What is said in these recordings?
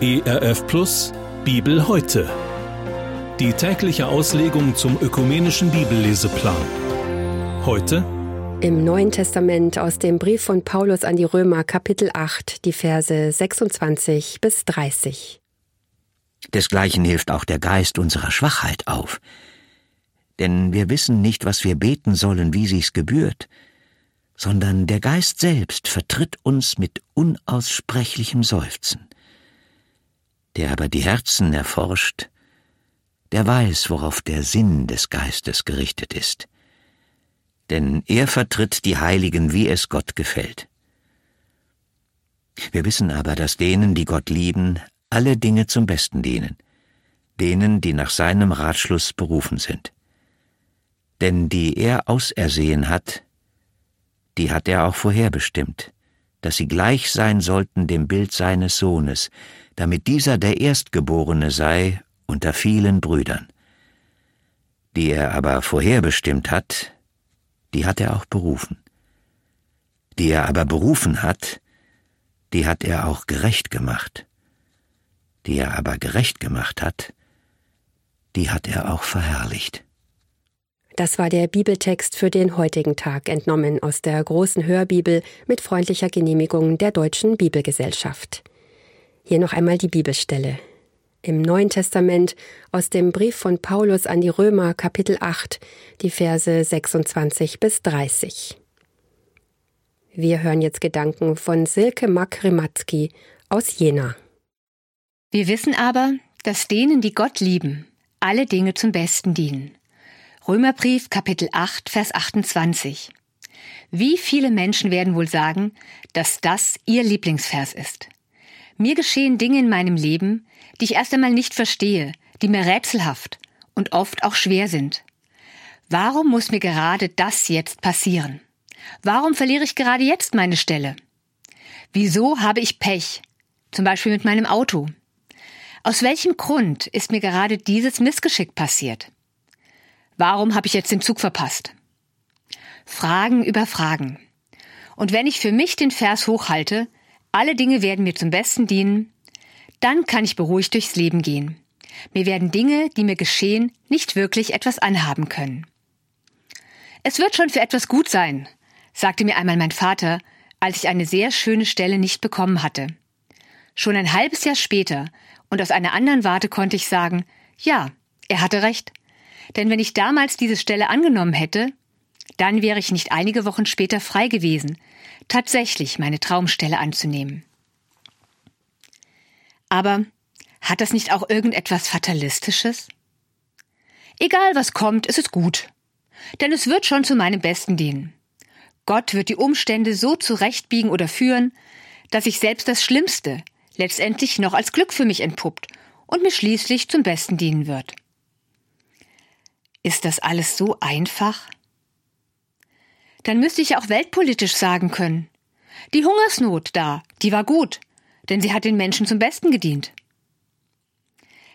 ERF Plus Bibel heute. Die tägliche Auslegung zum ökumenischen Bibelleseplan. Heute im Neuen Testament aus dem Brief von Paulus an die Römer Kapitel 8, die Verse 26 bis 30. Desgleichen hilft auch der Geist unserer Schwachheit auf. Denn wir wissen nicht, was wir beten sollen, wie sich's gebührt, sondern der Geist selbst vertritt uns mit unaussprechlichem Seufzen. Der aber die Herzen erforscht, der weiß, worauf der Sinn des Geistes gerichtet ist. Denn er vertritt die Heiligen, wie es Gott gefällt. Wir wissen aber, dass denen, die Gott lieben, alle Dinge zum Besten dienen, denen, die nach seinem Ratschluss berufen sind. Denn die er ausersehen hat, die hat er auch vorherbestimmt, dass sie gleich sein sollten dem Bild seines Sohnes, damit dieser der Erstgeborene sei unter vielen Brüdern. Die er aber vorherbestimmt hat, die hat er auch berufen. Die er aber berufen hat, die hat er auch gerecht gemacht die er aber gerecht gemacht hat, die hat er auch verherrlicht. Das war der Bibeltext für den heutigen Tag, entnommen aus der großen Hörbibel mit freundlicher Genehmigung der Deutschen Bibelgesellschaft. Hier noch einmal die Bibelstelle. Im Neuen Testament aus dem Brief von Paulus an die Römer Kapitel 8, die Verse 26 bis 30. Wir hören jetzt Gedanken von Silke Makrimatzki aus Jena. Wir wissen aber, dass denen, die Gott lieben, alle Dinge zum Besten dienen. Römerbrief Kapitel 8, Vers 28. Wie viele Menschen werden wohl sagen, dass das ihr Lieblingsvers ist? Mir geschehen Dinge in meinem Leben, die ich erst einmal nicht verstehe, die mir rätselhaft und oft auch schwer sind. Warum muss mir gerade das jetzt passieren? Warum verliere ich gerade jetzt meine Stelle? Wieso habe ich Pech? Zum Beispiel mit meinem Auto. Aus welchem Grund ist mir gerade dieses Missgeschick passiert? Warum habe ich jetzt den Zug verpasst? Fragen über Fragen. Und wenn ich für mich den Vers hochhalte, alle Dinge werden mir zum Besten dienen, dann kann ich beruhigt durchs Leben gehen. Mir werden Dinge, die mir geschehen, nicht wirklich etwas anhaben können. Es wird schon für etwas gut sein, sagte mir einmal mein Vater, als ich eine sehr schöne Stelle nicht bekommen hatte. Schon ein halbes Jahr später und aus einer anderen Warte konnte ich sagen, ja, er hatte recht. Denn wenn ich damals diese Stelle angenommen hätte, dann wäre ich nicht einige Wochen später frei gewesen, tatsächlich meine Traumstelle anzunehmen. Aber hat das nicht auch irgendetwas Fatalistisches? Egal was kommt, es ist gut. Denn es wird schon zu meinem Besten dienen. Gott wird die Umstände so zurechtbiegen oder führen, dass ich selbst das Schlimmste, letztendlich noch als Glück für mich entpuppt und mir schließlich zum Besten dienen wird. Ist das alles so einfach? Dann müsste ich auch weltpolitisch sagen können. Die Hungersnot da, die war gut, denn sie hat den Menschen zum Besten gedient.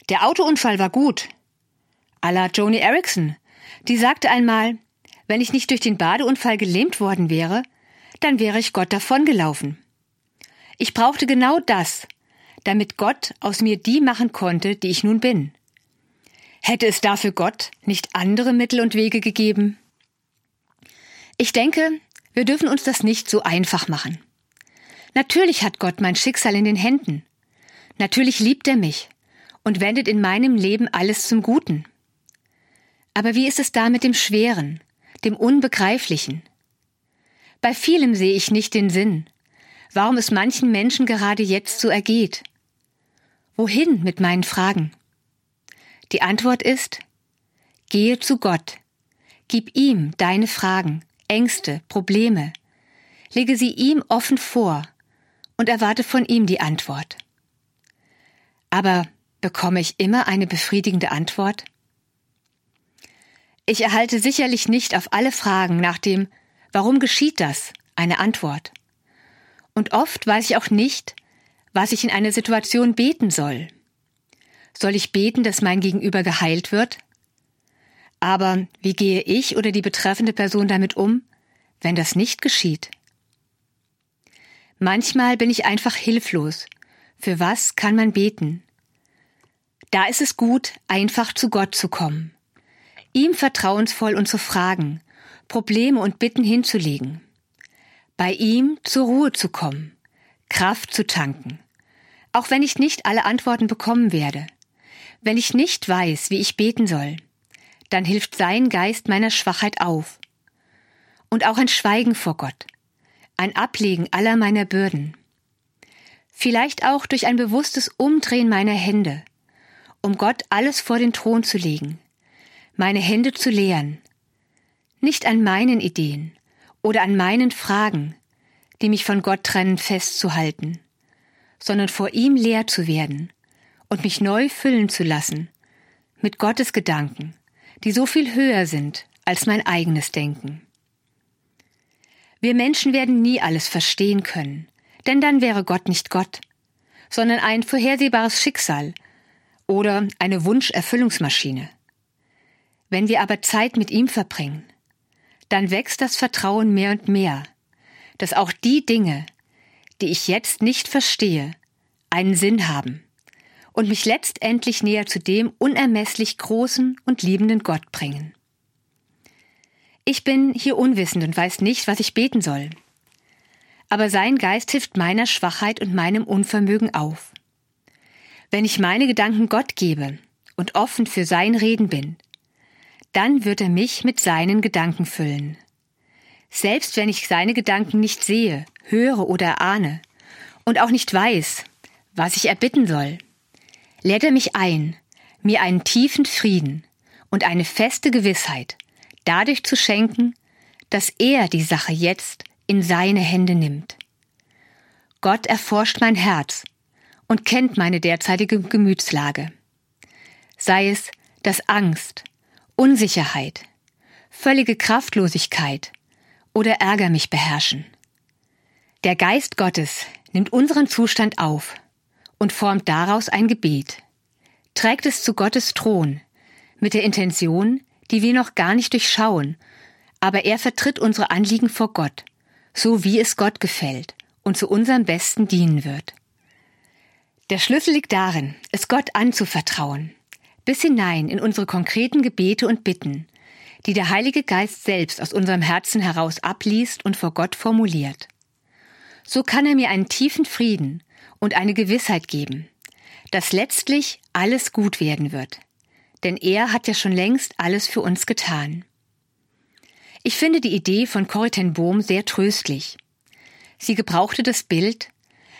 Der Autounfall war gut. A la Joni Erickson, die sagte einmal, wenn ich nicht durch den Badeunfall gelähmt worden wäre, dann wäre ich Gott davongelaufen. Ich brauchte genau das, damit Gott aus mir die machen konnte, die ich nun bin. Hätte es dafür Gott nicht andere Mittel und Wege gegeben? Ich denke, wir dürfen uns das nicht so einfach machen. Natürlich hat Gott mein Schicksal in den Händen. Natürlich liebt er mich und wendet in meinem Leben alles zum Guten. Aber wie ist es da mit dem Schweren, dem Unbegreiflichen? Bei vielem sehe ich nicht den Sinn, warum es manchen Menschen gerade jetzt so ergeht. Wohin mit meinen Fragen? Die Antwort ist, gehe zu Gott, gib ihm deine Fragen, Ängste, Probleme, lege sie ihm offen vor und erwarte von ihm die Antwort. Aber bekomme ich immer eine befriedigende Antwort? Ich erhalte sicherlich nicht auf alle Fragen nach dem Warum geschieht das eine Antwort. Und oft weiß ich auch nicht, was ich in einer Situation beten soll. Soll ich beten, dass mein Gegenüber geheilt wird? Aber wie gehe ich oder die betreffende Person damit um, wenn das nicht geschieht? Manchmal bin ich einfach hilflos. Für was kann man beten? Da ist es gut, einfach zu Gott zu kommen. Ihm vertrauensvoll und zu fragen, Probleme und Bitten hinzulegen. Bei ihm zur Ruhe zu kommen, Kraft zu tanken. Auch wenn ich nicht alle Antworten bekommen werde. Wenn ich nicht weiß, wie ich beten soll, dann hilft sein Geist meiner Schwachheit auf. Und auch ein Schweigen vor Gott, ein Ablegen aller meiner Bürden. Vielleicht auch durch ein bewusstes Umdrehen meiner Hände, um Gott alles vor den Thron zu legen, meine Hände zu leeren, nicht an meinen Ideen oder an meinen Fragen, die mich von Gott trennen, festzuhalten, sondern vor ihm leer zu werden und mich neu füllen zu lassen mit Gottes Gedanken, die so viel höher sind als mein eigenes Denken. Wir Menschen werden nie alles verstehen können, denn dann wäre Gott nicht Gott, sondern ein vorhersehbares Schicksal oder eine Wunscherfüllungsmaschine. Wenn wir aber Zeit mit ihm verbringen, dann wächst das Vertrauen mehr und mehr, dass auch die Dinge, die ich jetzt nicht verstehe, einen Sinn haben und mich letztendlich näher zu dem unermesslich großen und liebenden Gott bringen. Ich bin hier unwissend und weiß nicht, was ich beten soll. Aber sein Geist hilft meiner Schwachheit und meinem Unvermögen auf. Wenn ich meine Gedanken Gott gebe und offen für sein Reden bin, dann wird er mich mit seinen Gedanken füllen. Selbst wenn ich seine Gedanken nicht sehe, höre oder ahne und auch nicht weiß, was ich erbitten soll, lädt er mich ein, mir einen tiefen Frieden und eine feste Gewissheit dadurch zu schenken, dass er die Sache jetzt in seine Hände nimmt. Gott erforscht mein Herz und kennt meine derzeitige Gemütslage. Sei es, dass Angst, Unsicherheit, völlige Kraftlosigkeit oder Ärger mich beherrschen. Der Geist Gottes nimmt unseren Zustand auf und formt daraus ein Gebet, trägt es zu Gottes Thron mit der Intention, die wir noch gar nicht durchschauen, aber er vertritt unsere Anliegen vor Gott, so wie es Gott gefällt und zu unserem Besten dienen wird. Der Schlüssel liegt darin, es Gott anzuvertrauen, bis hinein in unsere konkreten Gebete und Bitten, die der Heilige Geist selbst aus unserem Herzen heraus abliest und vor Gott formuliert. So kann er mir einen tiefen Frieden und eine Gewissheit geben, dass letztlich alles gut werden wird, denn er hat ja schon längst alles für uns getan. Ich finde die Idee von Corrie Bohm sehr tröstlich. Sie gebrauchte das Bild,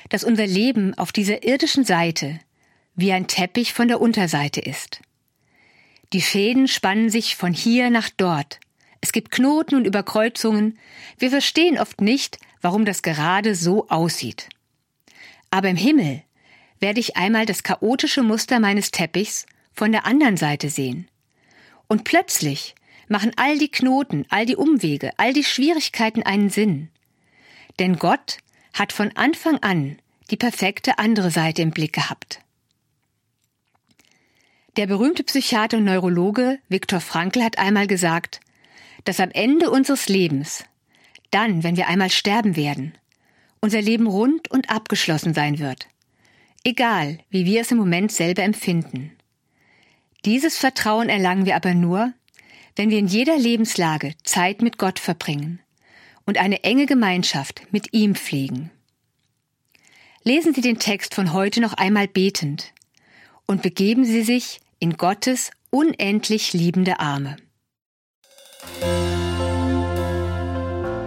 dass unser Leben auf dieser irdischen Seite wie ein Teppich von der Unterseite ist. Die Fäden spannen sich von hier nach dort. Es gibt Knoten und Überkreuzungen. Wir verstehen oft nicht, warum das gerade so aussieht. Aber im Himmel werde ich einmal das chaotische Muster meines Teppichs von der anderen Seite sehen. Und plötzlich machen all die Knoten, all die Umwege, all die Schwierigkeiten einen Sinn. Denn Gott hat von Anfang an die perfekte andere Seite im Blick gehabt. Der berühmte Psychiater und Neurologe Viktor Frankl hat einmal gesagt, dass am Ende unseres Lebens, dann, wenn wir einmal sterben werden, unser Leben rund und abgeschlossen sein wird. Egal, wie wir es im Moment selber empfinden. Dieses Vertrauen erlangen wir aber nur, wenn wir in jeder Lebenslage Zeit mit Gott verbringen und eine enge Gemeinschaft mit ihm pflegen. Lesen Sie den Text von heute noch einmal betend und begeben Sie sich in Gottes unendlich liebende Arme.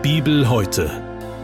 Bibel heute.